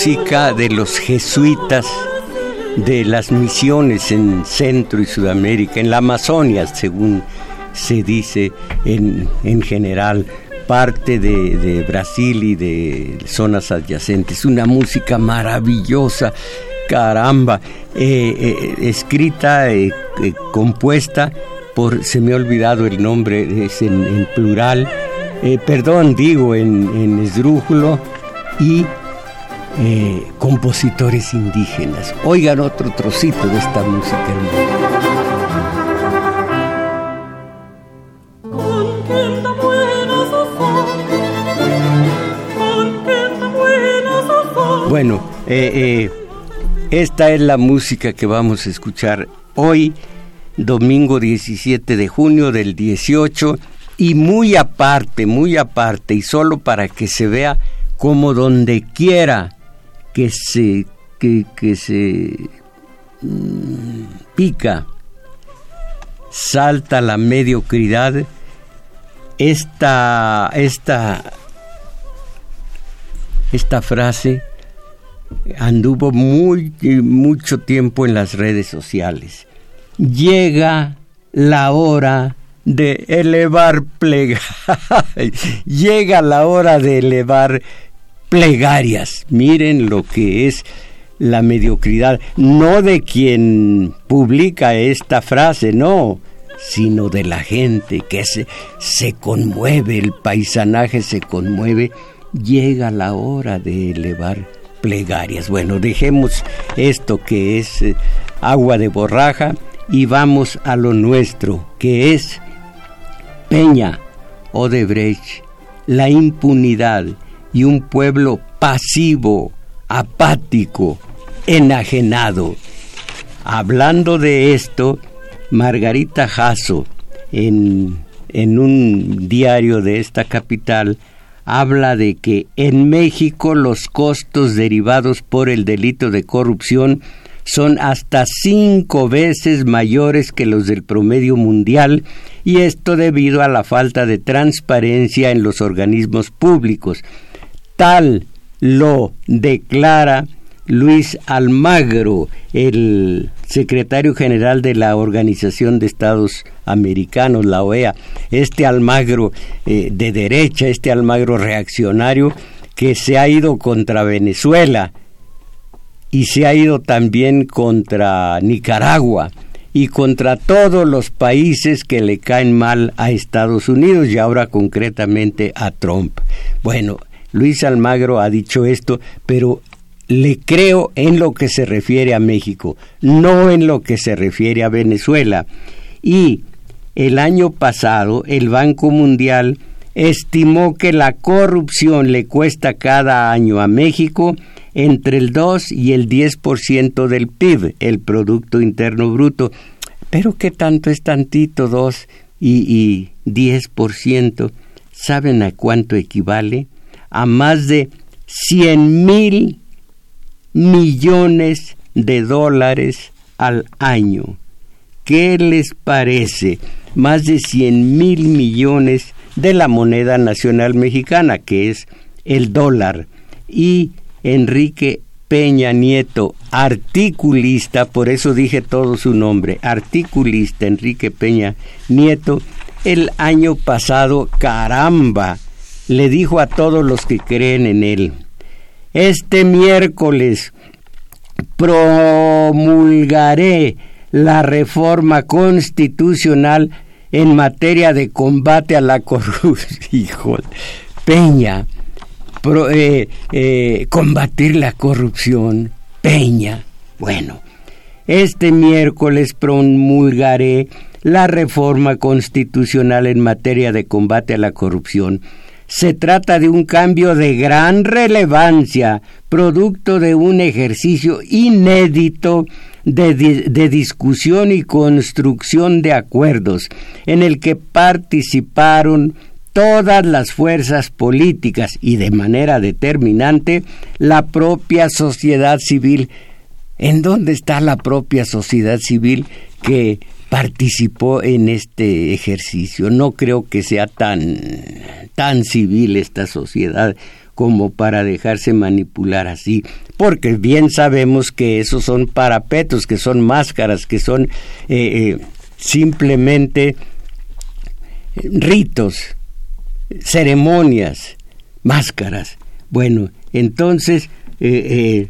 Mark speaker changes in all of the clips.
Speaker 1: música de los jesuitas de las misiones en Centro y Sudamérica, en la Amazonia, según se dice en, en general, parte de, Brasil y de zonas adyacentes. Una música maravillosa, caramba, eh, eh, escrita, eh, compuesta por, se me ha olvidado el nombre, es en, plural, perdón, digo, en, en esdrújulo y compositores indígenas. Oigan otro trocito de esta música Bueno, eh, eh, esta es la música que vamos a escuchar hoy, domingo 17 de junio del 18, y muy aparte, muy aparte, y solo para que se vea como donde quiera que se, que, se mm, pica, salta la mediocridad, esta, esta, esta frase anduvo muy, mucho tiempo en las redes sociales. Llega la hora de elevar plegarias. Llega la hora de elevar plegarias. Miren lo que es la mediocridad, no de quien publica esta frase, no, sino de la gente que se, se conmueve, el paisanaje se conmueve. Llega la hora de elevar plegarias. Bueno, dejemos esto que es eh, agua de borraja y vamos a lo nuestro, que es Peña, Odebrecht, la impunidad y un pueblo pasivo, apático, enajenado. Hablando de esto, Margarita Jasso, en, en un diario de esta capital, habla de que en México los costos derivados por el delito de corrupción son hasta cinco veces mayores que los del promedio mundial y esto debido a la falta de transparencia en los organismos públicos. Tal lo declara Luis Almagro, el secretario general de la Organización de Estados Americanos, la OEA, este Almagro eh, de derecha, este Almagro reaccionario que se ha ido contra Venezuela y se ha ido también contra Nicaragua y contra todos los países que le caen mal a Estados Unidos y ahora concretamente a Trump. Bueno, Luis Almagro ha dicho esto, pero le creo en lo que se refiere a México, no en lo que se refiere a Venezuela. Y el año pasado el Banco Mundial estimó que la corrupción le cuesta cada año a México entre el 2 y el 10% del PIB, el Producto Interno Bruto. Pero ¿qué tanto es tantito 2 y, y 10%? ¿Saben a cuánto equivale? A más de 100 mil millones de dólares al año. ¿Qué les parece? Más de 100 mil millones de la moneda nacional mexicana, que es el dólar. Y Enrique Peña Nieto, articulista, por eso dije todo su nombre, articulista Enrique Peña Nieto, el año pasado, caramba, le dijo a todos los que creen en él, este miércoles promulgaré la reforma constitucional en materia de combate a la corrupción. Peña, eh, eh, combatir la corrupción. Peña. Bueno, este miércoles promulgaré la reforma constitucional en materia de combate a la corrupción se trata de un cambio de gran relevancia, producto de un ejercicio inédito de, discusión y construcción de acuerdos, en el que participaron todas las fuerzas políticas y de manera determinante la propia sociedad civil. ¿En dónde está la propia sociedad civil que participó en este ejercicio. No creo que sea tan, tan civil esta sociedad como para dejarse manipular así, porque bien sabemos que esos son parapetos, que son máscaras, que son eh, eh, simplemente ritos, ceremonias, máscaras. Bueno, entonces eh,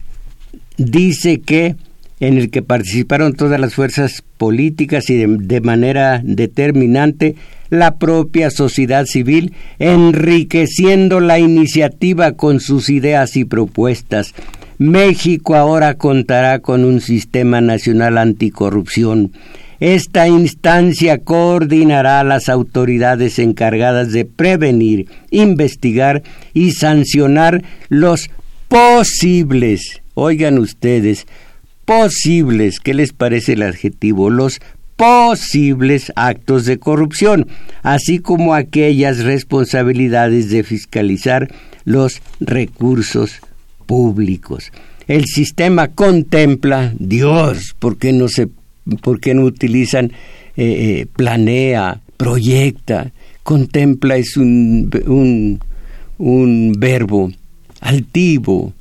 Speaker 1: dice que en el que participaron todas las fuerzas políticas y de, manera determinante la propia sociedad civil, enriqueciendo la iniciativa con sus ideas y propuestas. México ahora contará con un sistema nacional anticorrupción. Esta instancia coordinará a las autoridades encargadas de prevenir, investigar y sancionar los posibles, oigan ustedes, posibles, ¿qué les parece el adjetivo? Los posibles actos de corrupción, así como aquellas responsabilidades de fiscalizar los recursos públicos. El sistema contempla, Dios, ¿por qué no se, por qué no utilizan eh, eh, planea, proyecta? Contempla es un, un, un verbo altivo,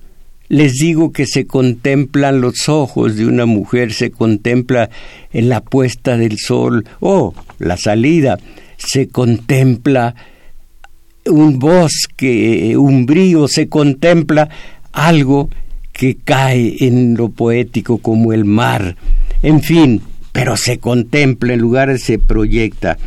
Speaker 1: les digo que se contemplan los ojos de una mujer, se contempla en la puesta del sol o la salida, se contempla un bosque, un brío, se contempla algo que cae en lo poético como el mar. En fin, pero se contempla, en lugar se proyecta.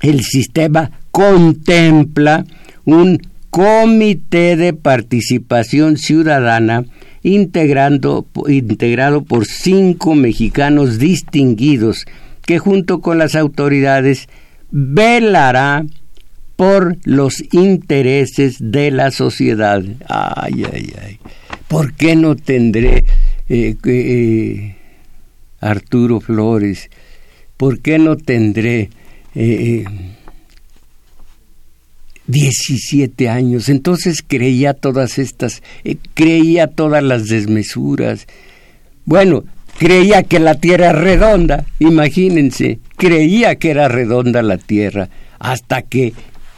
Speaker 1: El sistema contempla un Comité de Participación Ciudadana integrando, integrado por cinco mexicanos distinguidos que junto con las autoridades velará por los intereses de la sociedad. Ay, ay, ay. ¿Por qué no tendré eh, eh, Arturo Flores? ¿Por qué no tendré eh, 17 años. Entonces creía todas estas, eh, creía todas las desmesuras. Bueno, creía que la tierra era redonda, imagínense, creía que era redonda la tierra, hasta que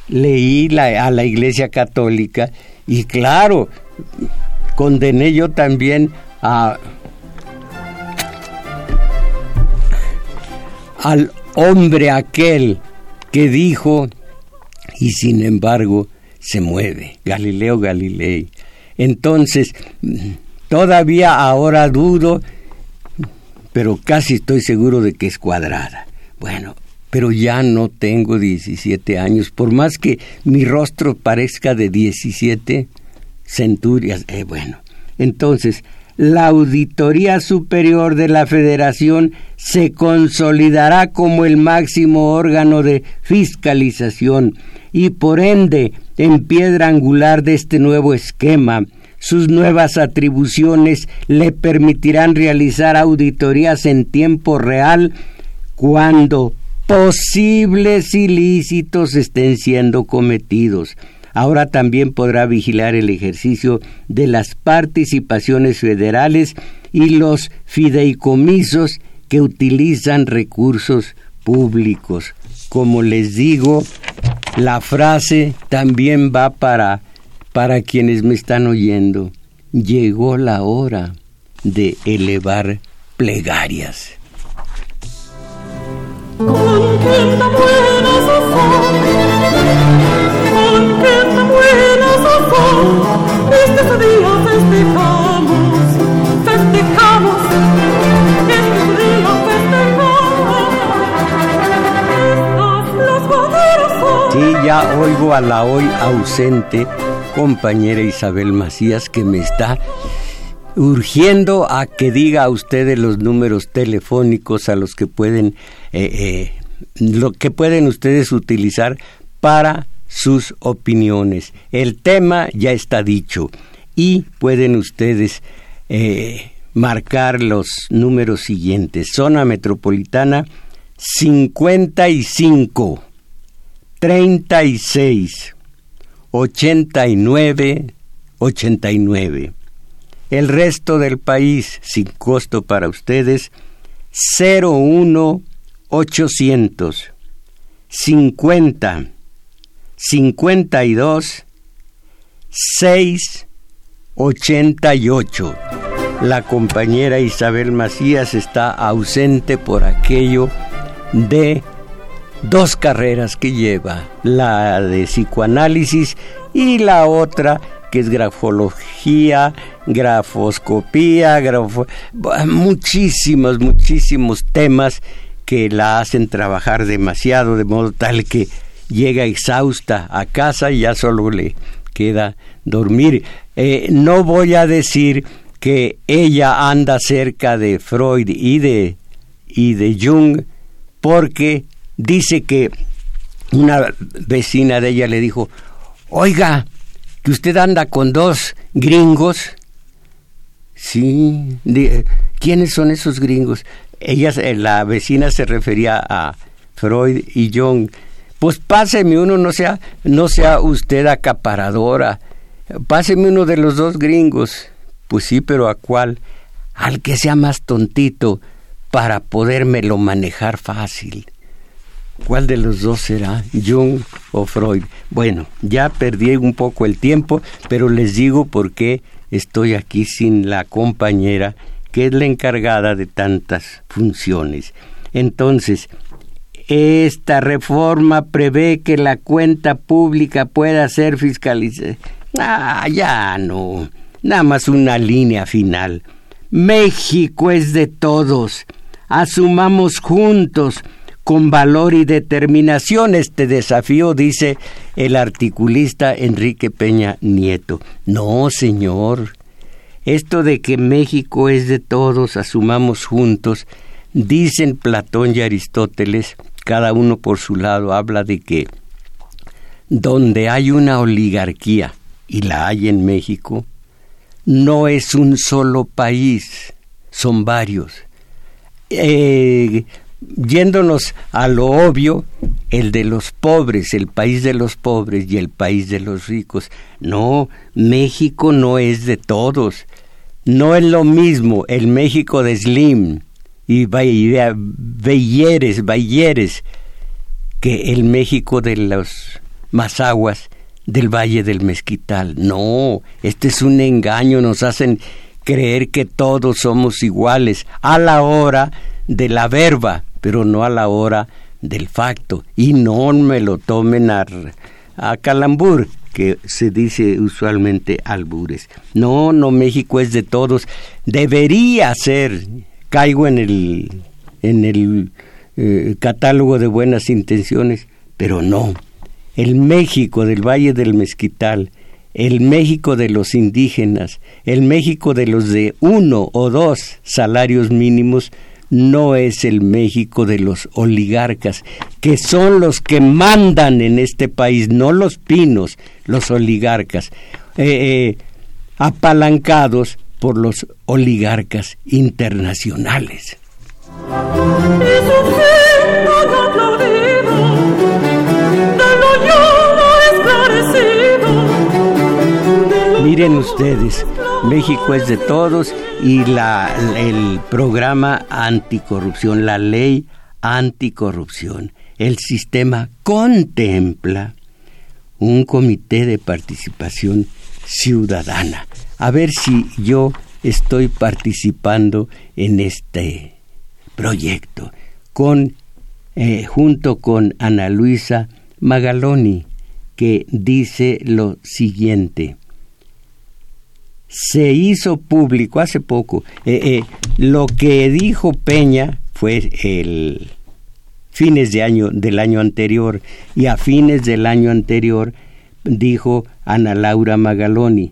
Speaker 1: leí la, a la Iglesia Católica y claro, condené yo también a, al hombre aquel que dijo y sin embargo se mueve, Galileo Galilei. Entonces, todavía ahora dudo, pero casi estoy seguro de que es cuadrada. Bueno, pero ya no tengo 17 años, por más que mi rostro parezca de 17 centurias. Eh, bueno, entonces, la Auditoría Superior de la Federación se consolidará como el máximo órgano de fiscalización y por ende en piedra angular de este nuevo esquema. Sus nuevas atribuciones le permitirán realizar auditorías en tiempo real cuando posibles ilícitos estén siendo cometidos. Ahora también podrá vigilar el ejercicio de las participaciones federales y los fideicomisos que utilizan recursos públicos. Como les digo, la frase también va para, para quienes me están oyendo. Llegó la hora de elevar plegarias. Sí, ya oigo a la hoy ausente compañera Isabel Macías que me está urgiendo a que diga a ustedes los números telefónicos a los que pueden eh, eh, lo que pueden ustedes utilizar para sus opiniones. El tema ya está dicho y pueden ustedes eh, marcar los números siguientes. Zona metropolitana 55 36 89 89. El resto del país, sin costo para ustedes, 01 800 50 52 688. La compañera Isabel Macías está ausente por aquello de dos carreras que lleva, la de psicoanálisis y la otra que es grafología, grafoscopía, muchísimos, muchísimos temas que la hacen trabajar demasiado, de modo tal que llega exhausta a casa y ya solo le queda dormir. Eh, no voy a decir que ella anda cerca de Freud y de, y de Jung, porque dice que una vecina de ella le dijo, oiga, que usted anda con dos gringos. Sí, ¿quiénes son esos gringos? Ella, eh, la vecina se refería a Freud y Jung. Pues páseme uno, no sea, no sea usted acaparadora. Páseme uno de los dos gringos. Pues sí, pero ¿a cuál? Al que sea más tontito para podérmelo manejar fácil. ¿Cuál de los dos será? Jung o Freud. Bueno, ya perdí un poco el tiempo, pero les digo por qué estoy aquí sin la compañera que es la encargada de tantas funciones. Entonces, esta reforma prevé que la cuenta pública pueda ser fiscalizada. Ah, ya no. Nada más una línea final. México es de todos. Asumamos juntos con valor y determinación este desafío, dice el articulista Enrique Peña Nieto. No, señor. Esto de que México es de todos, asumamos juntos, dicen Platón y Aristóteles, cada uno por su lado, habla de que donde hay una oligarquía, y la hay en México, no es un solo país, son varios. Eh, yéndonos a lo obvio, el de los pobres, el país de los pobres y el país de los ricos. No, México no es de todos. No es lo mismo el México de Slim y Belleres, que el México de los Mazaguas del Valle del Mezquital. No, este es un engaño, nos hacen creer que todos somos iguales a la hora de la verba, pero no a la hora del facto. Y no me lo tomen a, a calambur, que se dice usualmente albures. No, no, México es de todos. Debería ser, caigo en el, en el eh, catálogo de buenas intenciones, pero no. El México del Valle del Mezquital, el México de los indígenas, el México de los de uno o dos salarios mínimos, no es el México de los oligarcas, que son los que mandan en este país, no los pinos, los oligarcas, eh, eh, apalancados por los oligarcas internacionales. Miren ustedes, México es de todos y la, el programa anticorrupción, la ley anticorrupción, el sistema contempla un comité de participación ciudadana. A ver si yo estoy participando en este proyecto con eh, junto con Ana Luisa Magaloni que dice lo siguiente se hizo público hace poco. Eh, eh, lo que dijo Peña fue el fines de año del año anterior y a fines del año anterior dijo Ana Laura Magaloni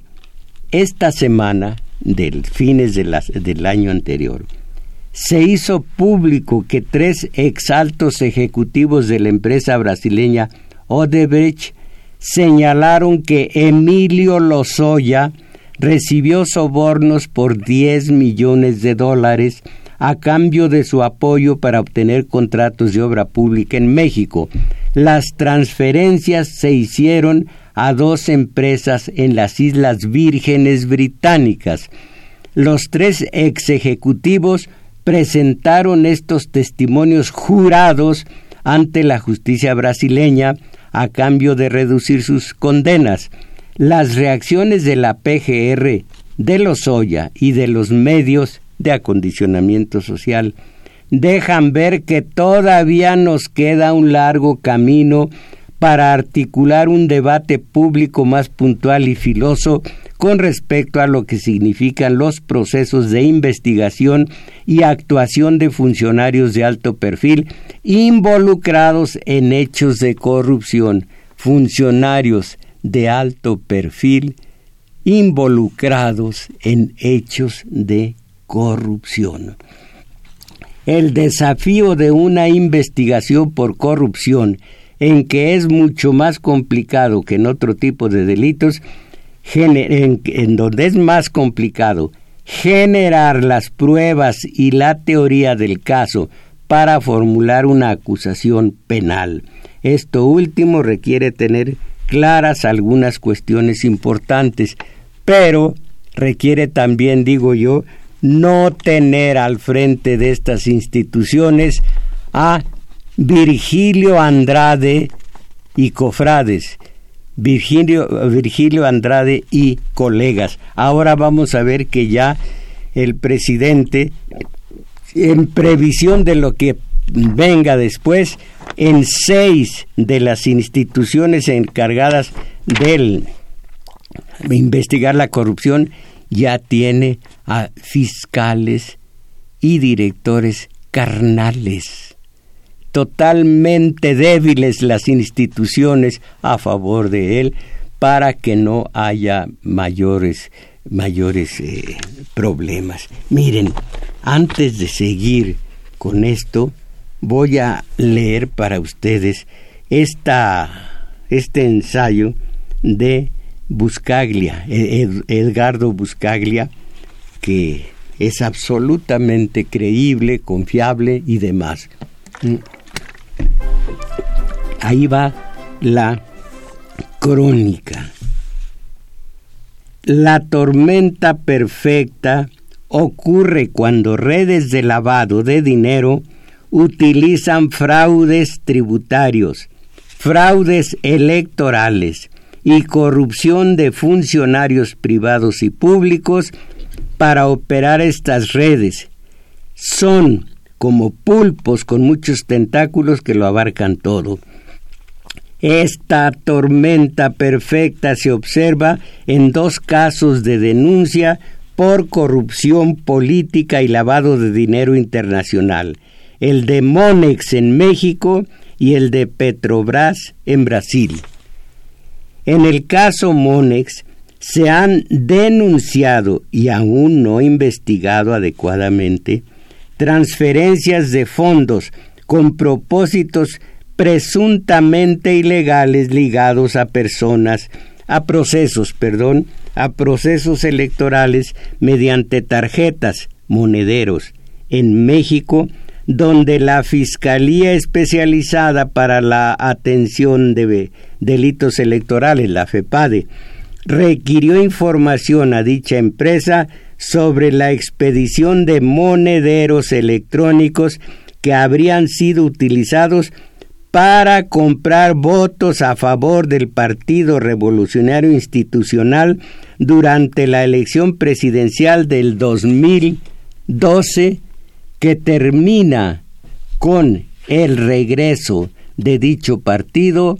Speaker 1: esta semana del fines del año anterior se hizo público que tres exaltos ejecutivos de la empresa brasileña Odebrecht señalaron que Emilio Lozoya recibió sobornos por 10 millones de dólares a cambio de su apoyo para obtener contratos de obra pública en México. Las transferencias se hicieron a dos empresas en las Islas Vírgenes Británicas. Los tres ex ejecutivos presentaron estos testimonios jurados ante la justicia brasileña a cambio de reducir sus condenas. Las reacciones de la PGR, de los Oya y de los medios de acondicionamiento social dejan ver que todavía nos queda un largo camino para articular un debate público más puntual y filoso con respecto a lo que significan los procesos de investigación y actuación de funcionarios de alto perfil involucrados en hechos de corrupción, funcionarios de alto perfil involucrados en hechos de corrupción. El desafío de una investigación por corrupción en que es mucho más complicado que en otro tipo de delitos, en, donde es más complicado generar las pruebas y la teoría del caso para formular una acusación penal. Esto último requiere tener claras algunas cuestiones importantes, pero requiere también, digo yo, no tener al frente de estas instituciones a Virgilio Andrade y cofrades, Virgilio, Virgilio Andrade y colegas. Ahora vamos a ver que ya el presidente, en previsión de lo que venga después, en seis de las instituciones encargadas de investigar la corrupción, ya tiene a fiscales y directores carnales totalmente débiles las instituciones a favor de él para que no haya mayores mayores eh, problemas. Miren, antes de seguir con esto, voy a leer para ustedes esta, este ensayo de Buscaglia, Edgardo Buscaglia, que es absolutamente creíble, confiable y demás. Ahí va la crónica. La tormenta perfecta ocurre cuando redes de lavado de dinero utilizan fraudes tributarios, fraudes electorales y corrupción de funcionarios privados y públicos para operar estas redes. Son como pulpos con muchos tentáculos que lo abarcan todo. Esta tormenta perfecta se observa en dos casos de denuncia por corrupción política y lavado de dinero internacional, el de Monex en México y el de Petrobras en Brasil. En el caso Monex se han denunciado y aún no investigado adecuadamente transferencias de fondos con propósitos presuntamente ilegales ligados a personas, a procesos, perdón, a procesos electorales mediante tarjetas, monederos, en México, donde la Fiscalía Especializada para la Atención de Delitos Electorales, la FEPADE, requirió información a dicha empresa sobre la expedición de monederos electrónicos que habrían sido utilizados para comprar votos a favor del Partido Revolucionario Institucional durante la elección presidencial del 2012 que termina con el regreso de dicho partido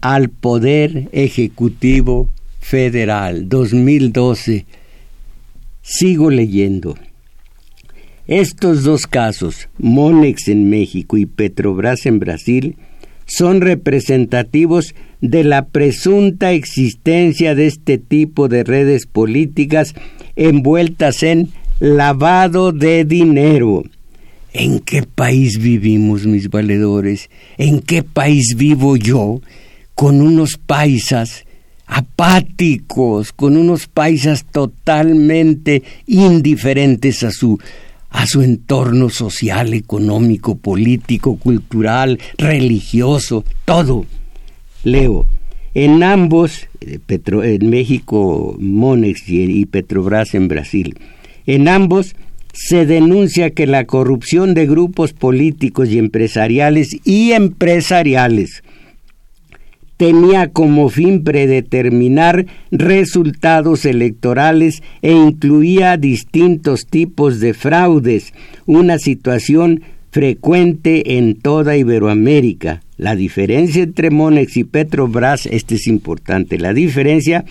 Speaker 1: al Poder Ejecutivo Federal 2012. Sigo leyendo. Estos dos casos, Monex en México y Petrobras en Brasil, son representativos de la presunta existencia de este tipo de redes políticas envueltas en lavado de dinero. ¿En qué país vivimos, mis valedores? ¿En qué país vivo yo con unos paisas apáticos, con unos paisas totalmente indiferentes a su a su entorno social, económico, político, cultural, religioso, todo. Leo, en ambos, eh, en México Monex y Petrobras en Brasil, en ambos se denuncia que la corrupción de grupos políticos y empresariales y empresariales tenía como fin predeterminar resultados electorales e incluía distintos tipos de fraudes, una situación frecuente en toda Iberoamérica. La diferencia entre Monex y Petrobras, este es importante, la diferencia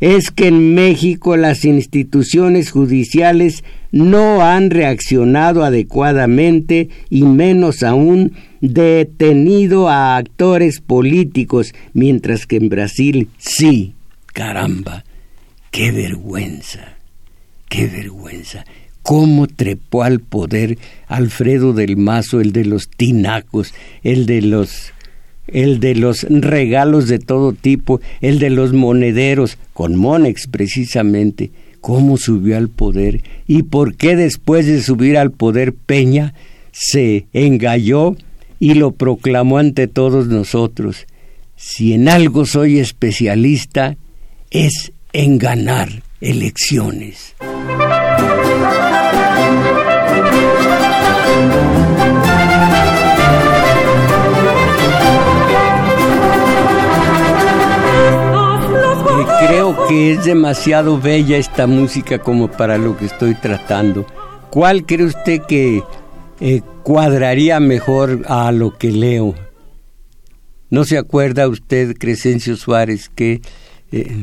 Speaker 1: es que en México las instituciones judiciales no han reaccionado adecuadamente y menos aún detenido a actores políticos, mientras que en Brasil sí. Caramba, qué vergüenza, qué vergüenza. ¿Cómo trepó al poder Alfredo del Mazo, el de los tinacos, el de los el de los regalos de todo tipo, el de los monederos, con Monex precisamente, cómo subió al poder y por qué después de subir al poder Peña se engalló y lo proclamó ante todos nosotros. Si en algo soy especialista, es en ganar elecciones. Creo que es demasiado bella esta música como para lo que estoy tratando. ¿Cuál cree usted que eh, cuadraría mejor a lo que leo? ¿No se acuerda usted, Crescencio Suárez, que eh,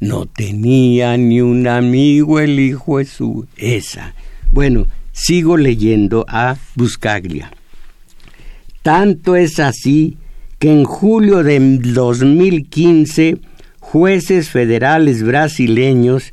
Speaker 1: no tenía ni un amigo el hijo su... Esa. Bueno, sigo leyendo a Buscaglia. Tanto es así que en julio de 2015 jueces federales brasileños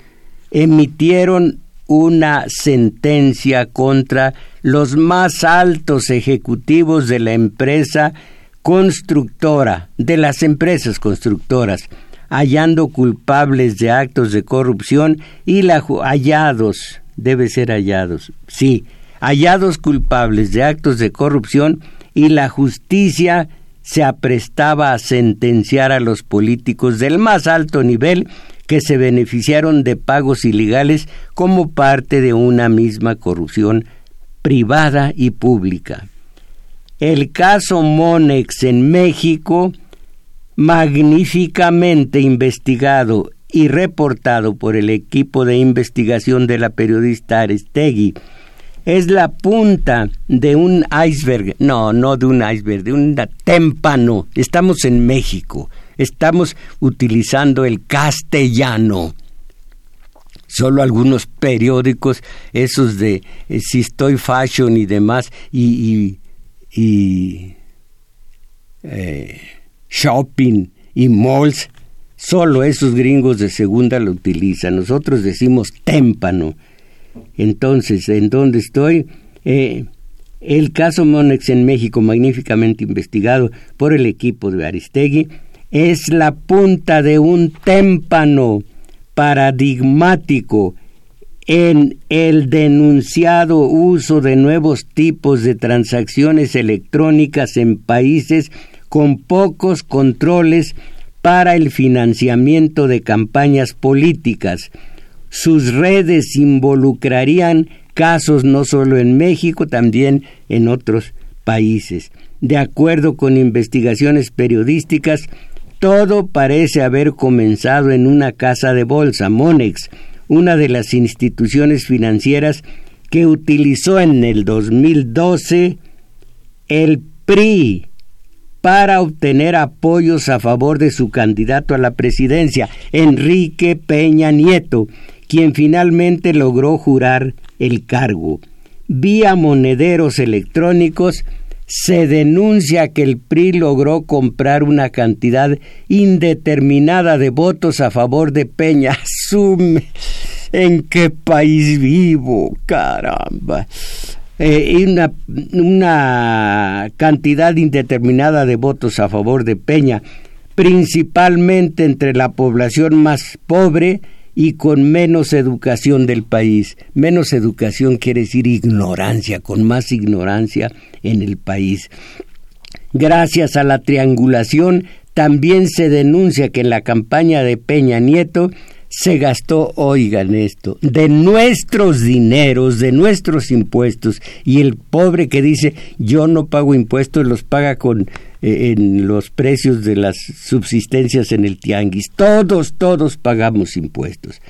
Speaker 1: emitieron una sentencia contra los más altos ejecutivos de la empresa constructora, de las empresas constructoras, hallando culpables de actos de corrupción y la, hallados, debe ser hallados, sí, hallados culpables de actos de corrupción y la justicia se aprestaba a sentenciar a los políticos del más alto nivel que se beneficiaron de pagos ilegales como parte de una misma corrupción privada y pública. El caso Monex en México, magníficamente investigado y reportado por el equipo de investigación de la periodista Arestegui, es la punta de un iceberg, no, no de un iceberg, de un témpano. Estamos en México, estamos utilizando el castellano. Solo algunos periódicos, esos de eh, si estoy fashion y demás, y, eh, shopping y malls, solo esos gringos de segunda lo utilizan. Nosotros decimos témpano entonces, ¿en dónde estoy? Eh, el caso Monex en México, magníficamente investigado por el equipo de Aristegui, es la punta de un témpano paradigmático en el denunciado uso de nuevos tipos de transacciones electrónicas en países con pocos controles para el financiamiento de campañas políticas, sus redes involucrarían casos no solo en México, también en otros países. De acuerdo con investigaciones periodísticas, todo parece haber comenzado en una casa de bolsa, Monex, una de las instituciones financieras que utilizó en el 2012 el PRI para obtener apoyos a favor de su candidato a la presidencia, Enrique Peña Nieto, quien finalmente logró jurar el cargo. Vía monederos electrónicos se denuncia que el PRI logró comprar una cantidad indeterminada de votos a favor de Peña. Asume en qué país vivo, caramba. Eh, una, una cantidad indeterminada de votos a favor de Peña, principalmente entre la población más pobre y con menos educación del país. Menos educación quiere decir ignorancia, con más ignorancia en el país. Gracias a la triangulación, también se denuncia que en la campaña de Peña Nieto se gastó, oigan esto, de nuestros dineros, de nuestros impuestos, y el pobre que dice yo no pago impuestos, los paga con eh, en los precios de las subsistencias en el tianguis. Todos, todos pagamos impuestos.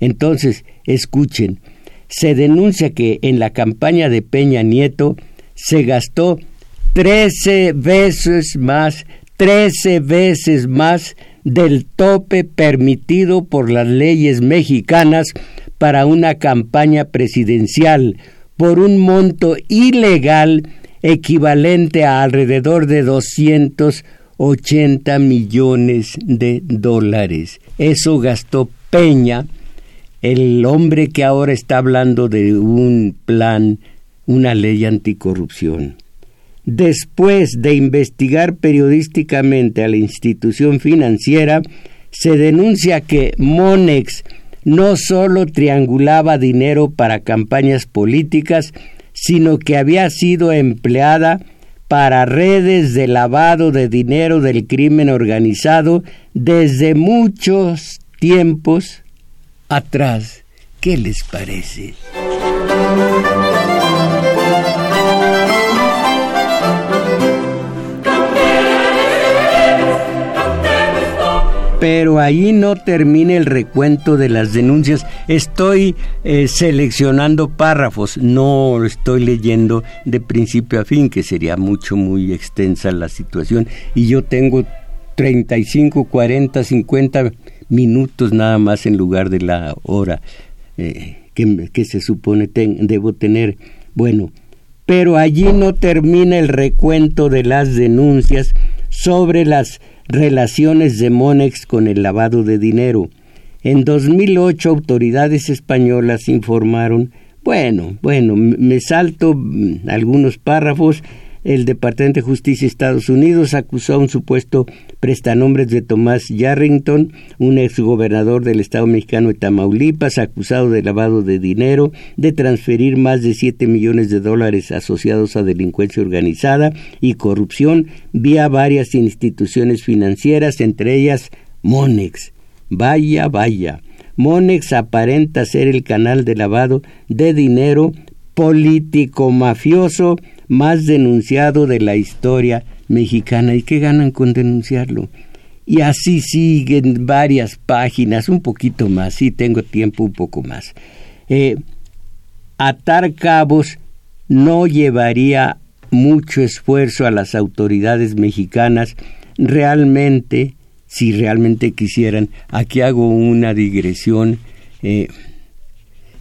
Speaker 1: Entonces, escuchen, se denuncia que en la campaña de Peña Nieto se gastó 13 veces más, 13 veces más del tope permitido por las leyes mexicanas para una campaña presidencial por un monto ilegal equivalente a alrededor de 280 millones de dólares. Eso gastó Peña, el hombre que ahora está hablando de un plan, una ley anticorrupción. Después de investigar periodísticamente a la institución financiera, se denuncia que Monex no solo triangulaba dinero para campañas políticas, sino que había sido empleada para redes de lavado de dinero del crimen organizado desde muchos tiempos atrás. ¿Qué les parece? Pero ahí no termina el recuento de las denuncias. Estoy eh, seleccionando párrafos, no estoy leyendo de principio a fin, que sería mucho, muy extensa la situación. Y yo tengo 35, 40, 50 minutos nada más en lugar de la hora eh, que, que, se supone debo tener. Bueno, pero allí no termina el recuento de las denuncias sobre las relaciones de Monex con el lavado de dinero. En 2008 autoridades españolas informaron, bueno, bueno, me salto algunos párrafos, el Departamento de Justicia de Estados Unidos acusó a un supuesto prestanombres de Tomás Yarrington, un exgobernador del Estado mexicano de Tamaulipas, acusado de lavado de dinero, de transferir más de 7 millones de dólares asociados a delincuencia organizada y corrupción vía varias instituciones financieras, entre ellas Monex. Vaya, vaya. Monex aparenta ser el canal de lavado de dinero político mafioso más denunciado de la historia mexicana. ¿Y qué ganan con denunciarlo? Y así siguen varias páginas, un poquito más, si tengo tiempo un poco más. Eh, atar cabos no llevaría mucho esfuerzo a las autoridades mexicanas realmente, si realmente quisieran. Aquí hago una digresión. Eh,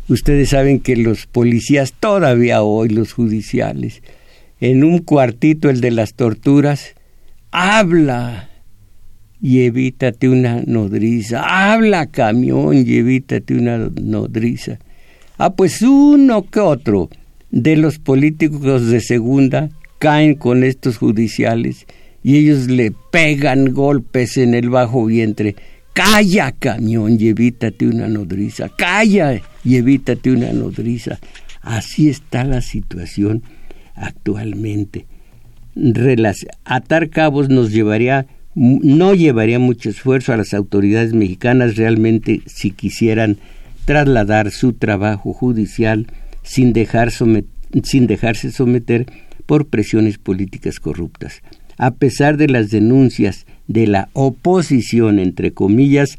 Speaker 1: ustedes saben que los policías, todavía hoy los judiciales, en un cuartito el de las torturas, habla y evítate una nodriza, habla camión y evítate una nodriza. Ah, pues uno que otro de los políticos de segunda caen con estos judiciales y ellos le pegan golpes en el bajo vientre. Calla, camión, y evítate una nodriza. Calla y evítate una nodriza. Así está la situación actualmente. atar cabos nos llevaría no llevaría mucho esfuerzo a las autoridades mexicanas realmente si quisieran trasladar su trabajo judicial sin, dejar sin dejarse someter por presiones políticas corruptas. A pesar de las denuncias de la oposición, entre comillas,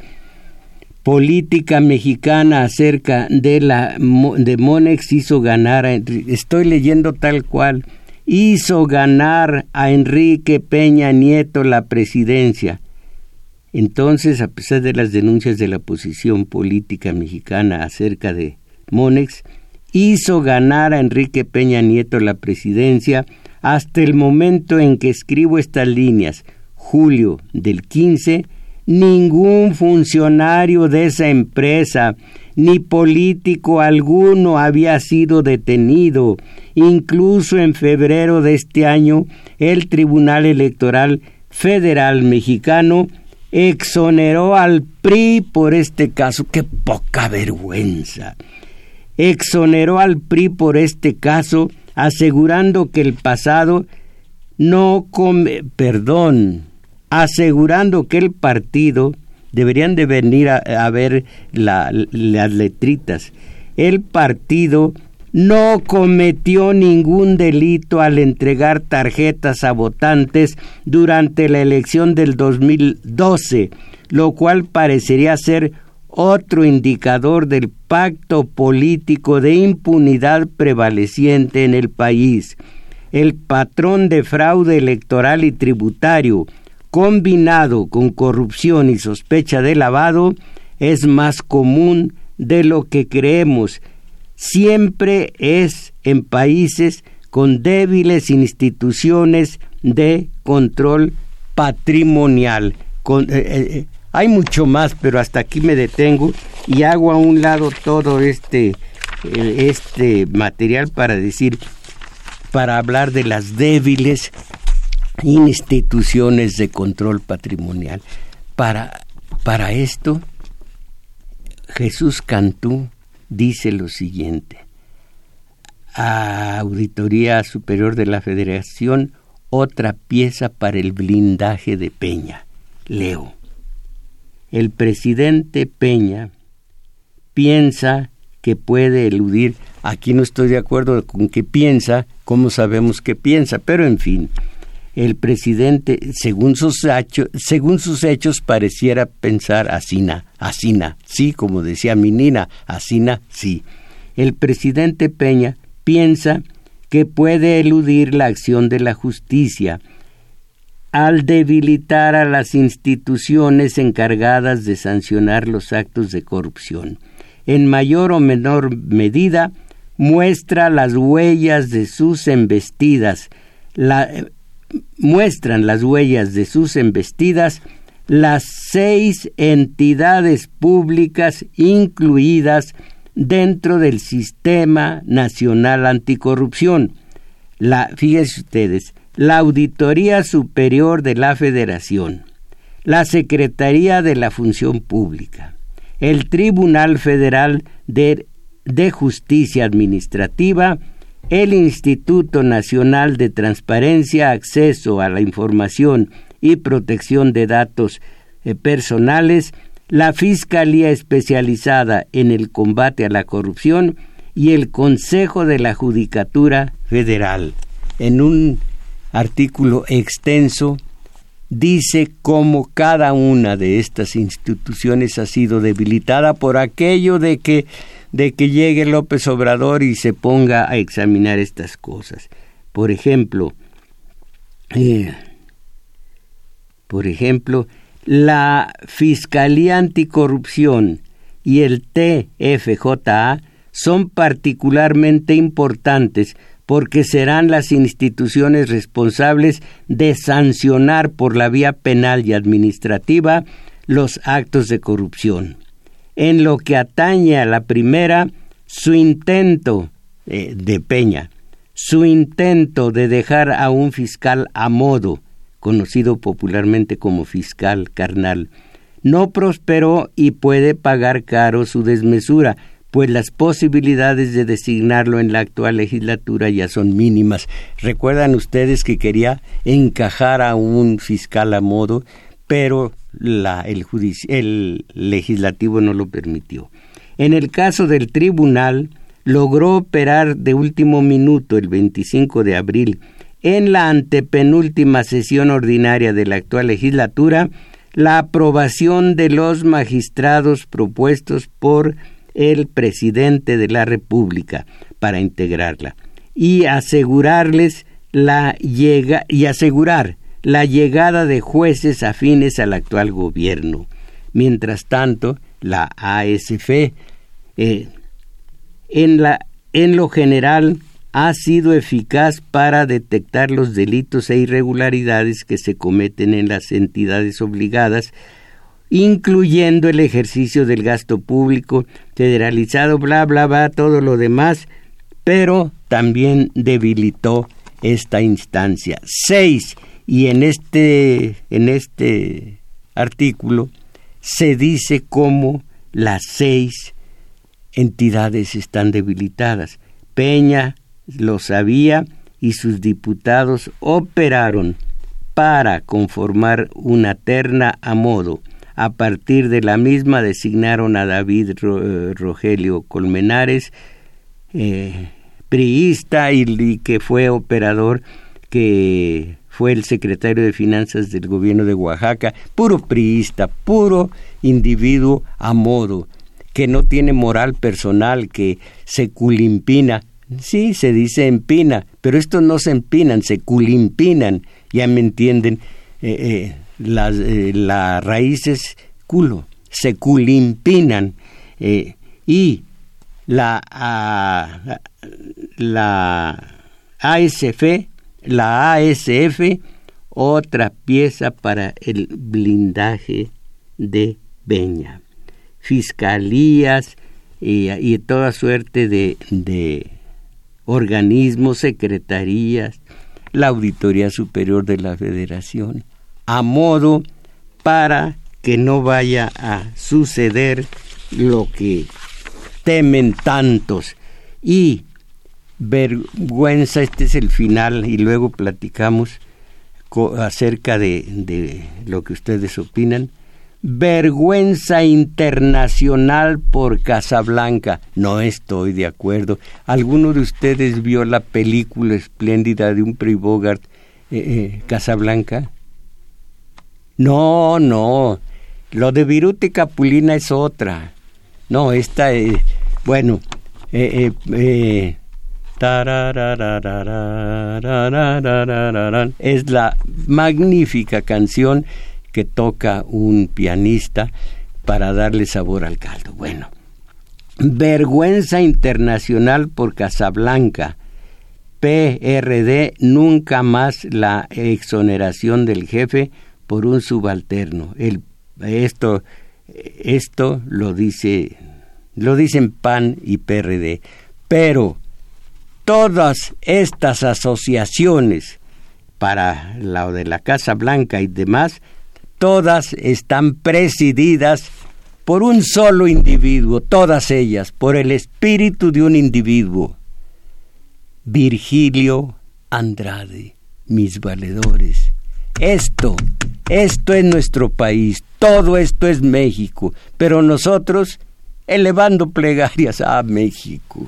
Speaker 1: política mexicana acerca de la de Monex hizo ganar a estoy leyendo tal cual hizo ganar a Enrique Peña Nieto la presidencia. Entonces, a pesar de las denuncias de la oposición política mexicana acerca de Monex, hizo ganar a Enrique Peña Nieto la presidencia hasta el momento en que escribo estas líneas, julio del 15, Ningún funcionario de esa empresa ni político alguno había sido detenido. Incluso en febrero de este año, el Tribunal Electoral Federal Mexicano exoneró al PRI por este caso. ¡Qué poca vergüenza! Exoneró al PRI por este caso, asegurando que el pasado no come, perdón, asegurando que el partido deberían de venir a, ver las letritas. El partido no cometió ningún delito al entregar tarjetas a votantes durante la elección del 2012, lo cual parecería ser otro indicador del pacto político de impunidad prevaleciente en el país. El patrón de fraude electoral y tributario, combinado con corrupción y sospecha de lavado, es más común de lo que creemos. Siempre es en países con débiles instituciones de control patrimonial. Eh, eh, hay mucho más, pero hasta aquí me detengo y hago a un lado todo este, eh, este material para decir, para hablar de las débiles instituciones de control patrimonial. Para, para esto, Jesús Cantú dice lo siguiente. A Auditoría Superior de la Federación, otra pieza para el blindaje de Peña. Leo el presidente Peña piensa que puede eludir, aquí no estoy de acuerdo con que piensa, cómo sabemos que piensa, pero en fin, el presidente, según sus, hechos, pareciera pensar asina, asina, sí, como decía mi nina, asina, sí. El presidente Peña piensa que puede eludir la acción de la justicia, al debilitar a las instituciones encargadas de sancionar los actos de corrupción. En mayor o menor medida, muestra las huellas de sus embestidas, muestran las huellas de sus embestidas las seis entidades públicas incluidas dentro del Sistema Nacional Anticorrupción. La, fíjense ustedes, la Auditoría Superior de la Federación, la Secretaría de la Función Pública, el Tribunal Federal de, Justicia Administrativa, el Instituto Nacional de Transparencia, Acceso a la Información y Protección de Datos eh, Personales, la Fiscalía Especializada en el Combate a la Corrupción y el Consejo de la Judicatura Federal. En un artículo extenso, dice cómo cada una de estas instituciones ha sido debilitada por aquello de que de que llegue López Obrador y se ponga a examinar estas cosas. Por ejemplo, eh, por ejemplo, la Fiscalía Anticorrupción y el TFJA son particularmente importantes porque serán las instituciones responsables de sancionar por la vía penal y administrativa los actos de corrupción. En lo que atañe a la primera, su intento eh, de Peña, su intento de dejar a un fiscal a modo, conocido popularmente como fiscal carnal, no prosperó y puede pagar caro su desmesura, pues las posibilidades de designarlo en la actual legislatura ya son mínimas. Recuerdan ustedes que quería encajar a un fiscal a modo, pero la, el, el legislativo no lo permitió. En el caso del tribunal, logró operar de último minuto el 25 de abril en la antepenúltima sesión ordinaria de la actual legislatura la aprobación de los magistrados propuestos por el presidente de la República para integrarla y asegurarles la llega y asegurar la llegada de jueces afines al actual gobierno. Mientras tanto, la ASF eh, en, la, en lo general ha sido eficaz para detectar los delitos e irregularidades que se cometen en las entidades obligadas incluyendo el ejercicio del gasto público federalizado, bla, bla, bla, todo lo demás, pero también debilitó esta instancia. Seis, y en este, en este artículo se dice cómo las seis entidades están debilitadas. Peña lo sabía y sus diputados operaron para conformar una terna a modo A partir de la misma designaron a David eh, Rogelio Colmenares, eh, priista y, que fue operador, que fue el secretario de Finanzas del gobierno de Oaxaca, puro priista, puro individuo a modo, que no tiene moral personal, que se culimpina. Sí, se dice empina, pero estos no se empinan, se culimpinan, ya me entienden. Eh, eh, las, eh, la raíz culo, se culimpinan eh, y la, la ASF, la ASF, otra pieza para el blindaje de Beña. Fiscalías y, y toda suerte de, de organismos, secretarías, la Auditoría Superior de la Federación, a modo para que no vaya a suceder lo que temen tantos. Y vergüenza, este es el final y luego platicamos acerca de, de lo que ustedes opinan. Vergüenza internacional por Casablanca. No estoy de acuerdo. ¿Alguno de ustedes vio la película espléndida de un Bogart, eh, eh, Casablanca? No, no. Lo de Viruta Capulina es otra. No, esta es. Bueno, eh, eh, es la magnífica canción que toca un pianista para darle sabor al caldo. Bueno, vergüenza internacional por Casablanca. PRD nunca más la exoneración del jefe por un subalterno. El, esto, esto lo dice, lo dicen PAN y PRD. Pero todas estas asociaciones para la de la Casa Blanca y demás, todas están presididas por un solo individuo, todas ellas, por el espíritu de un individuo. Virgilio Andrade, mis valedores. Esto esto es nuestro país, todo esto es México, pero nosotros elevando plegarias a México.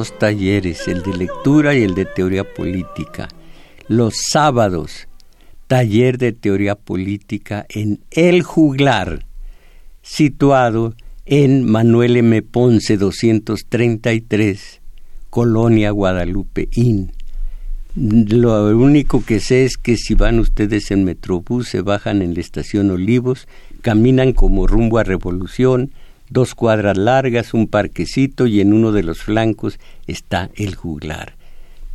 Speaker 1: Dos talleres, el de lectura y el de teoría política. Los sábados, taller de teoría política en El Juglar, situado en Manuel M. Ponce 233, Colonia Guadalupe Inn. Lo único que sé es que si van ustedes en Metrobús, se bajan en la estación Olivos, caminan como rumbo a Revolución, dos cuadras largas, un parquecito y en uno de los flancos está el juglar.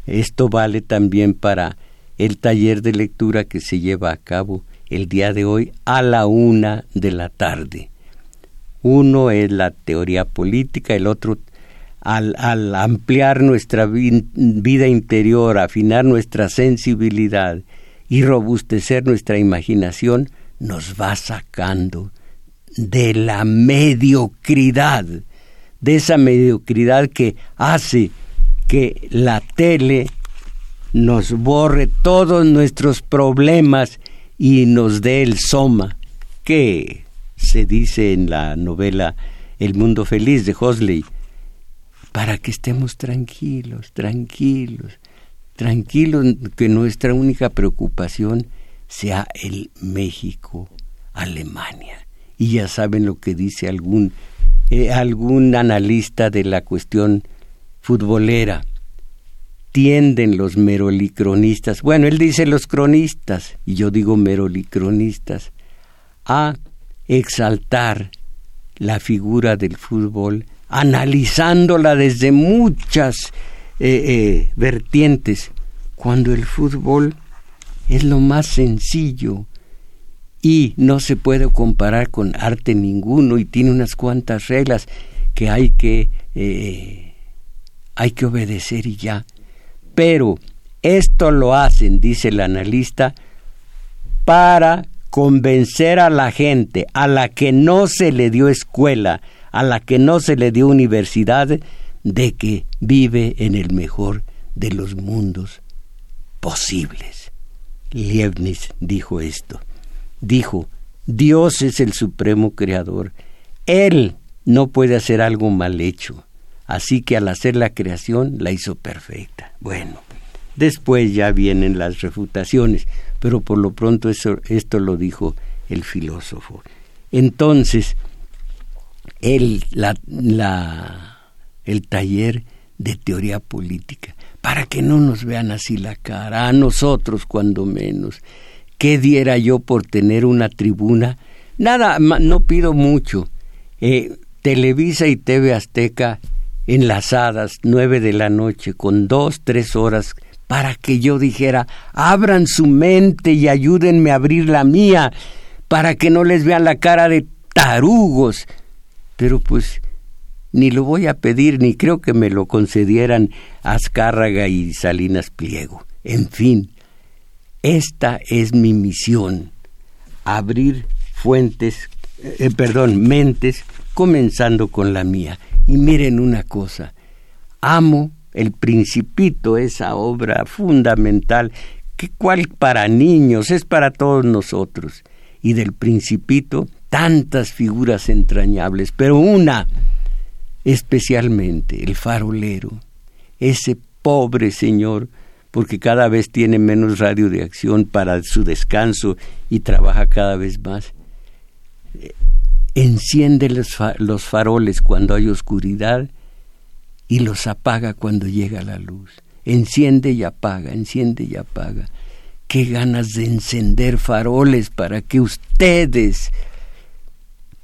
Speaker 1: Esto vale también para el taller de lectura que se lleva a cabo el día de hoy a la una de la tarde. Uno es la teoría política, el otro al, al ampliar nuestra vida interior, afinar nuestra sensibilidad y robustecer nuestra imaginación, nos va sacando de la mediocridad, de esa mediocridad que hace que la tele nos borre todos nuestros problemas y nos dé el soma, que se dice en la novela El mundo feliz de Hosley, para que estemos tranquilos, tranquilos, tranquilos, que nuestra única preocupación sea el México, Alemania y ya saben lo que dice algún, eh, algún analista de la cuestión futbolera. Tienden los merolicronistas, bueno, él dice los cronistas, y yo digo merolicronistas, a exaltar la figura del fútbol, analizándola desde muchas eh, eh, vertientes, cuando el fútbol es lo más sencillo y no se puede comparar con arte ninguno y tiene unas cuantas reglas que hay que eh, hay que obedecer y ya. Pero esto lo hacen, dice el analista, para convencer a la gente a la que no se le dio escuela, a la que no se le dio universidad, de que vive en el mejor de los mundos posibles. Leibniz dijo esto. Dijo, Dios es el supremo creador. Él no puede hacer algo mal hecho. Así que al hacer la creación la hizo perfecta. Bueno, después ya vienen las refutaciones, pero por lo pronto esto lo dijo el filósofo. Entonces, el, la, la, el taller de teoría política, para que no nos vean así la cara, a nosotros cuando menos. ¿Qué diera yo por tener una tribuna? Nada, no pido mucho. Eh, Televisa y TV Azteca enlazadas, nueve de la noche, con dos, tres horas, para que yo dijera, abran su mente y ayúdenme a abrir la mía, para que no les vean la cara de tarugos. Pero pues ni lo voy a pedir, ni creo que me lo concedieran Azcárraga y Salinas Pliego. En fin, esta es mi misión, abrir fuentes, eh, perdón, mentes, comenzando con la mía. Y miren una cosa, amo el principito, esa obra fundamental, que cual para niños, es para todos nosotros. Y del principito, tantas figuras entrañables, pero una especialmente, el farolero, ese pobre señor, porque cada vez tiene menos radio de acción para su descanso y trabaja cada vez más enciende los, faroles cuando hay oscuridad y los apaga cuando llega la luz. Enciende y apaga, enciende y apaga. Qué ganas de encender faroles para que ustedes,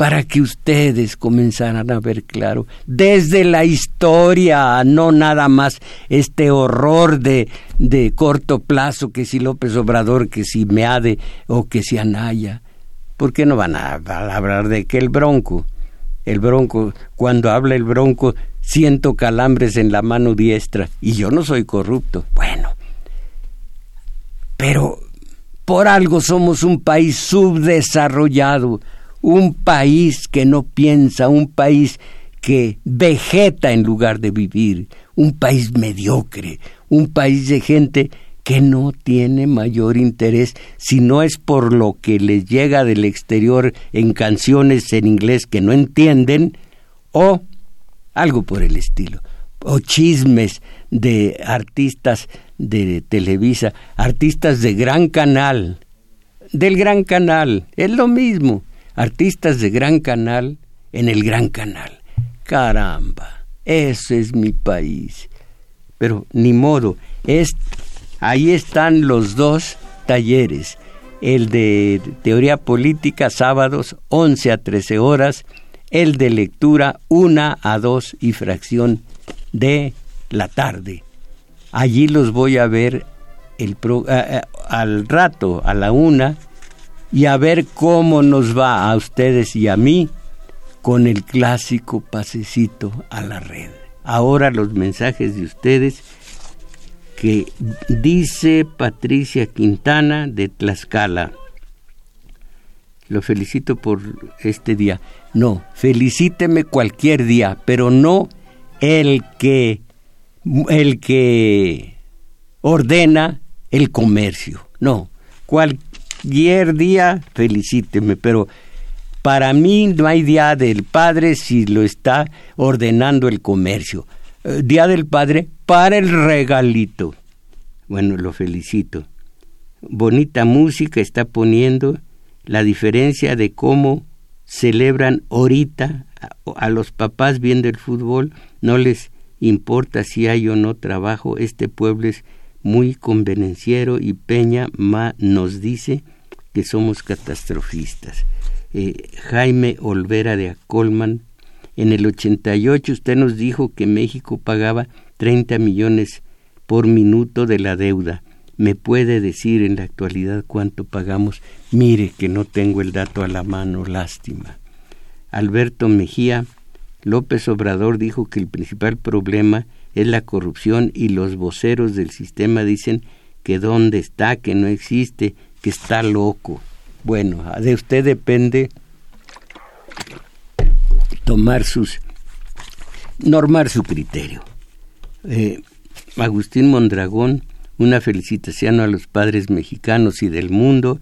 Speaker 1: para que ustedes comenzaran a ver claro, desde la historia, no nada más este horror de, de corto plazo, que si López Obrador, que si Meade o que si Anaya ¿Por qué no van a, hablar de que el bronco? El bronco, cuando habla el bronco, siento calambres en la mano diestra y yo no soy corrupto. Bueno, pero por algo somos un país subdesarrollado, un país que no piensa, un país que vegeta en lugar de vivir, un país mediocre, un país de gente que no tiene mayor interés si no es por lo que les llega del exterior en canciones en inglés que no entienden o algo por el estilo o chismes de artistas de Televisa, artistas de gran canal, del gran canal, es lo mismo, artistas de gran canal en el gran canal. Caramba, ese es mi país. Pero ni modo, es Ahí están los dos talleres, el de teoría política sábados 11 a 13 horas, el de lectura 1 a 2 y fracción de la tarde. Allí los voy a ver el al rato, a la una, y a ver cómo nos va a ustedes y a mí con el clásico pasecito a la red. Ahora los mensajes de ustedes que dice Patricia Quintana de Tlaxcala. Lo felicito por este día. No, felicíteme cualquier día, pero no el que el que ordena el comercio. No, cualquier día felicíteme, pero para mí no hay día del padre si lo está ordenando el comercio. Eh, día del Padre para el regalito. Bueno, lo felicito. Bonita música está poniendo la diferencia de cómo celebran ahorita a, los papás viendo el fútbol, no les importa si hay o no trabajo, este pueblo es muy convenenciero y Peña Ma nos dice que somos catastrofistas. eh, Jaime Olvera de Acolman. En el 88 usted nos dijo que México pagaba 30 millones por minuto de la deuda. ¿Me puede decir en la actualidad cuánto pagamos? Mire que no tengo el dato a la mano, lástima. Alberto Mejía, López Obrador dijo que el principal problema es la corrupción y los voceros del sistema dicen que dónde está, que no existe, que está loco. Bueno, de usted depende tomar sus normar su criterio. Eh, Agustín Mondragón, una felicitación a los padres mexicanos y del mundo.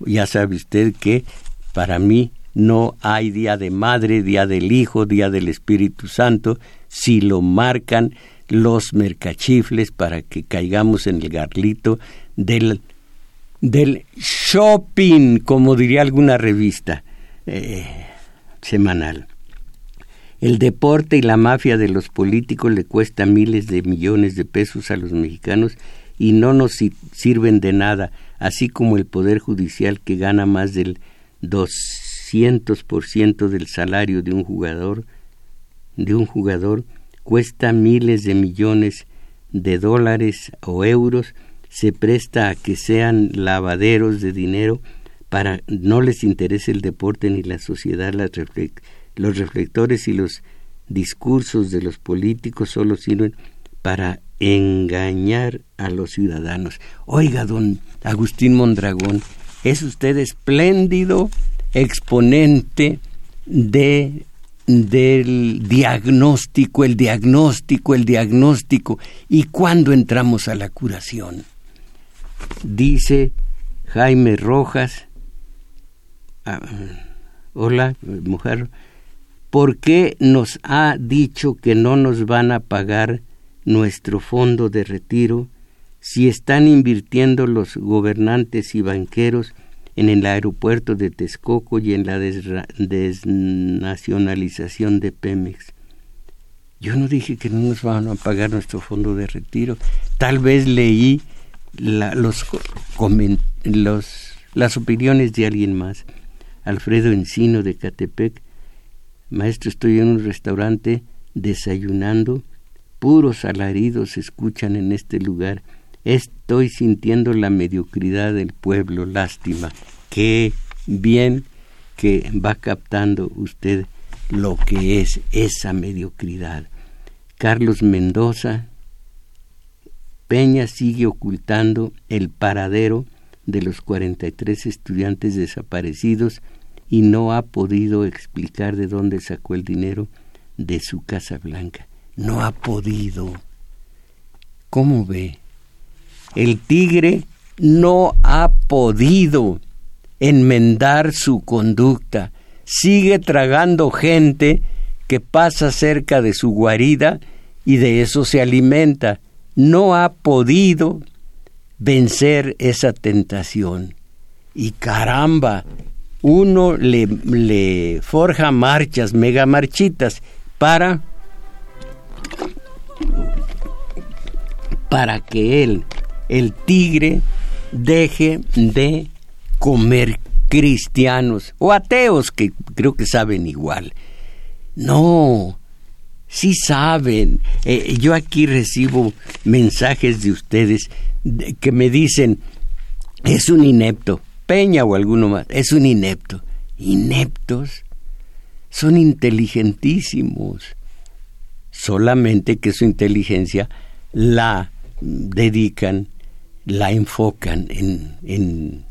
Speaker 1: Ya sabe usted que para mí no hay día de madre, día del hijo, día del Espíritu Santo, si lo marcan los mercachifles para que caigamos en el garlito del, del shopping, como diría alguna revista eh, semanal. El deporte y la mafia de los políticos le cuesta miles de millones de pesos a los mexicanos y no nos sirven de nada, así como el Poder Judicial que gana más del 200% del salario de un jugador, de un jugador cuesta miles de millones de dólares o euros, se presta a que sean lavaderos de dinero para no les interese el deporte ni la sociedad, los reflectores y los discursos de los políticos solo sirven para engañar a los ciudadanos. Oiga, don Agustín Mondragón, es usted espléndido exponente de del diagnóstico, el diagnóstico, el diagnóstico. ¿Y cuándo entramos a la curación? Dice Jaime Rojas, ah, hola mujer, ¿por qué nos ha dicho que no nos van a pagar nuestro fondo de retiro si están invirtiendo los gobernantes y banqueros en el aeropuerto de Texcoco y en la desnacionalización de Pemex. Yo no dije que no nos van a pagar nuestro fondo de retiro. Tal vez leí los, las opiniones de alguien más. Alfredo Encino de Catepec. Maestro, estoy en un restaurante desayunando. Puros alaridos se escuchan en este lugar Estoy sintiendo la mediocridad del pueblo, lástima. Qué bien que va captando usted lo que es esa mediocridad. Carlos Mendoza Peña sigue ocultando el paradero de los 43 estudiantes desaparecidos y no ha podido explicar de dónde sacó el dinero de su Casa Blanca. No ha podido. ¿Cómo ve? El tigre no ha podido enmendar su conducta. Sigue tragando gente que pasa cerca de su guarida y de eso se alimenta. No ha podido vencer esa tentación. Y caramba, uno le, forja marchas, mega marchitas, para, para que él el tigre deje de comer cristianos o ateos que creo que saben igual. No, sí saben. Eh, yo aquí recibo mensajes de ustedes que me dicen, es un inepto, Peña o alguno más, es un inepto. Ineptos son inteligentísimos, solamente que su inteligencia la dedican la enfocan en, en,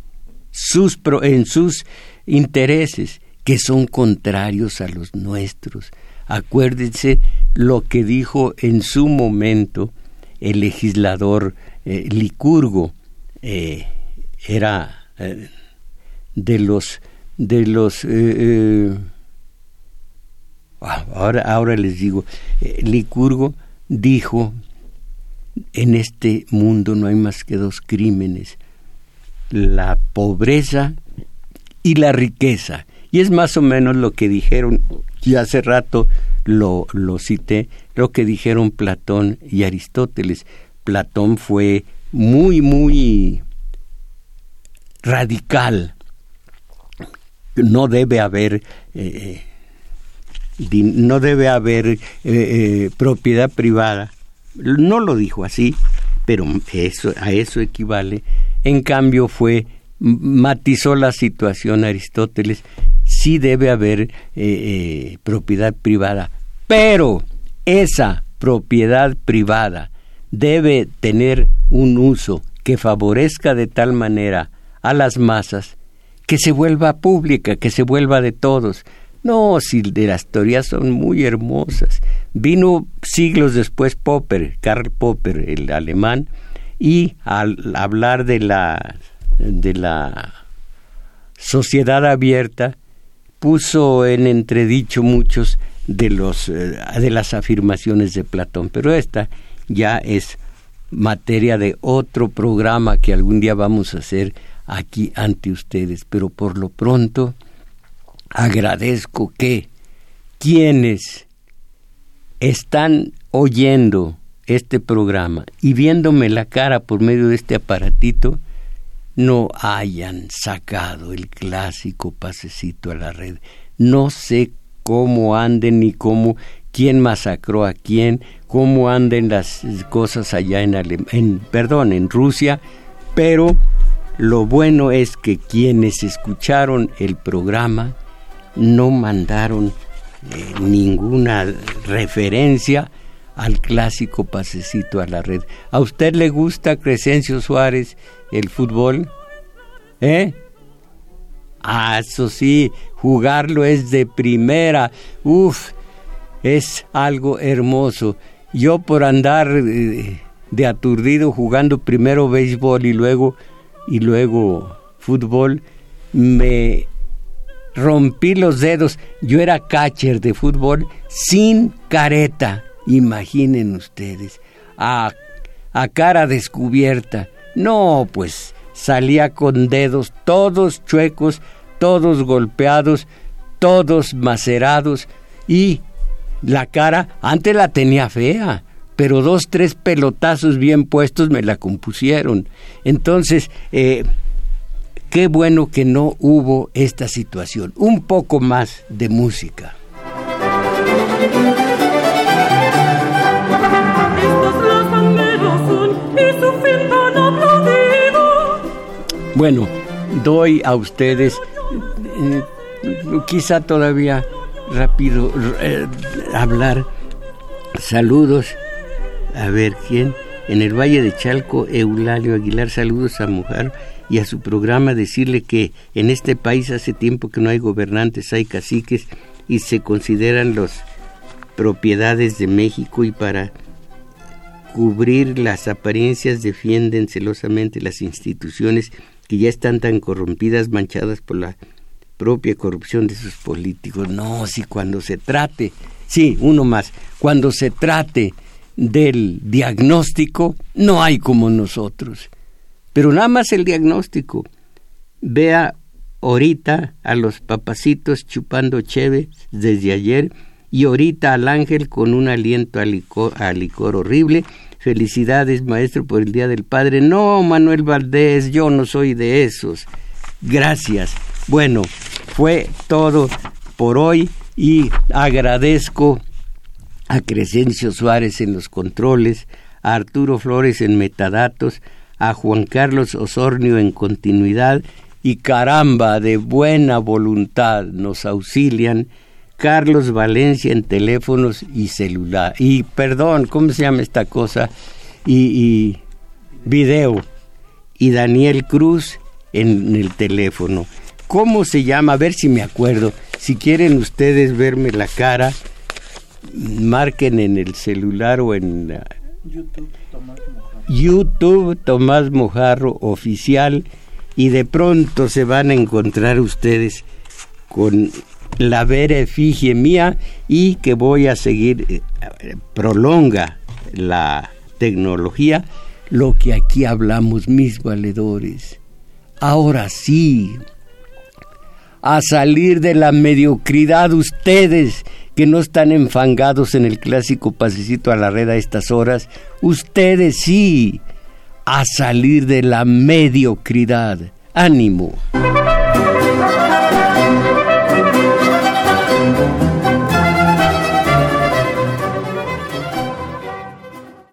Speaker 1: sus, en sus intereses que son contrarios a los nuestros. Acuérdense lo que dijo en su momento el legislador eh, Licurgo, eh, era eh, de los de los ah, ahora ahora les digo Licurgo dijo en este mundo no hay más que dos crímenes, la pobreza y la riqueza. Y es más o menos lo que dijeron, y hace rato lo, lo cité, lo que dijeron Platón y Aristóteles. Platón fue muy, muy radical no debe haber eh, no debe haber propiedad privada. No lo dijo así, pero a eso equivale. En cambio fue matizó la situación Aristóteles, sí debe haber propiedad privada, pero esa propiedad privada debe tener un uso que favorezca de tal manera a las masas que se vuelva pública, que se vuelva de todos. No, si de las teorías son muy hermosas. Vino siglos después Popper, Karl Popper, el alemán, y al hablar de la de la sociedad abierta puso en entredicho muchos de los eh, de las afirmaciones de Platón, pero esta ya es materia de otro programa que algún día vamos a hacer aquí ante ustedes, pero por lo pronto agradezco que quienes están oyendo este programa y viéndome la cara por medio de este aparatito, no hayan sacado el clásico pasecito a la red. No sé cómo anden ni cómo quién masacró a quién, cómo anden las cosas allá en, en perdón, en Rusia, pero lo bueno es que quienes escucharon el programa no mandaron eh, ninguna referencia al clásico pasecito a la red. ¿A usted le gusta Crescencio Suárez el fútbol? ¿Eh? Ah, eso sí, jugarlo es de primera. Uf, es algo hermoso. Yo por andar eh, de aturdido jugando primero béisbol y luego y luego fútbol, me rompí los dedos. Yo era catcher de fútbol sin careta, imaginen ustedes, a, a cara descubierta. No, pues salía con dedos todos chuecos, todos golpeados, todos macerados y la cara antes la tenía fea, pero dos, tres pelotazos bien puestos me la compusieron. Entonces, eh, qué bueno que no hubo esta situación. Un poco más de música. Bueno, doy a ustedes, eh, quizá todavía rápido eh, hablar. Saludos. A ver, ¿quién? En el Valle de Chalco, Eulalio Aguilar, saludos a Mujer y a su programa decirle que en este país hace tiempo que no hay gobernantes, hay caciques y se consideran las propiedades de México y para cubrir las apariencias defienden celosamente las instituciones que ya están tan corrompidas, manchadas por la propia corrupción de sus políticos. No, si cuando se trate, sí, uno más, cuando se trate del diagnóstico, no hay como nosotros. Pero nada más el diagnóstico. Vea ahorita a los papacitos chupando cheve desde ayer y ahorita al ángel con un aliento a licor, a licor horrible. Felicidades, maestro, por el Día del Padre. No, Manuel Valdés, yo no soy de esos. Gracias. Bueno, fue todo por hoy y agradezco a Crescencio Suárez en los controles, a Arturo Flores en metadatos, a Juan Carlos Osornio en continuidad y caramba, de buena voluntad nos auxilian Carlos Valencia en teléfonos y celular. Y perdón, ¿cómo se llama esta cosa? Y, video. Y Daniel Cruz en el teléfono. ¿Cómo se llama? A ver si me acuerdo. Si quieren ustedes verme la cara, marquen en el celular o en YouTube Tomás. YouTube Tomás Mojarro oficial y de pronto se van a encontrar ustedes con la vera efigie mía y que voy a seguir, eh, prolonga la tecnología, lo que aquí hablamos mis valedores. Ahora sí, a salir de la mediocridad ustedes que no están enfangados en el clásico pasecito a la red a estas horas, ustedes sí, a salir de la mediocridad. Ánimo.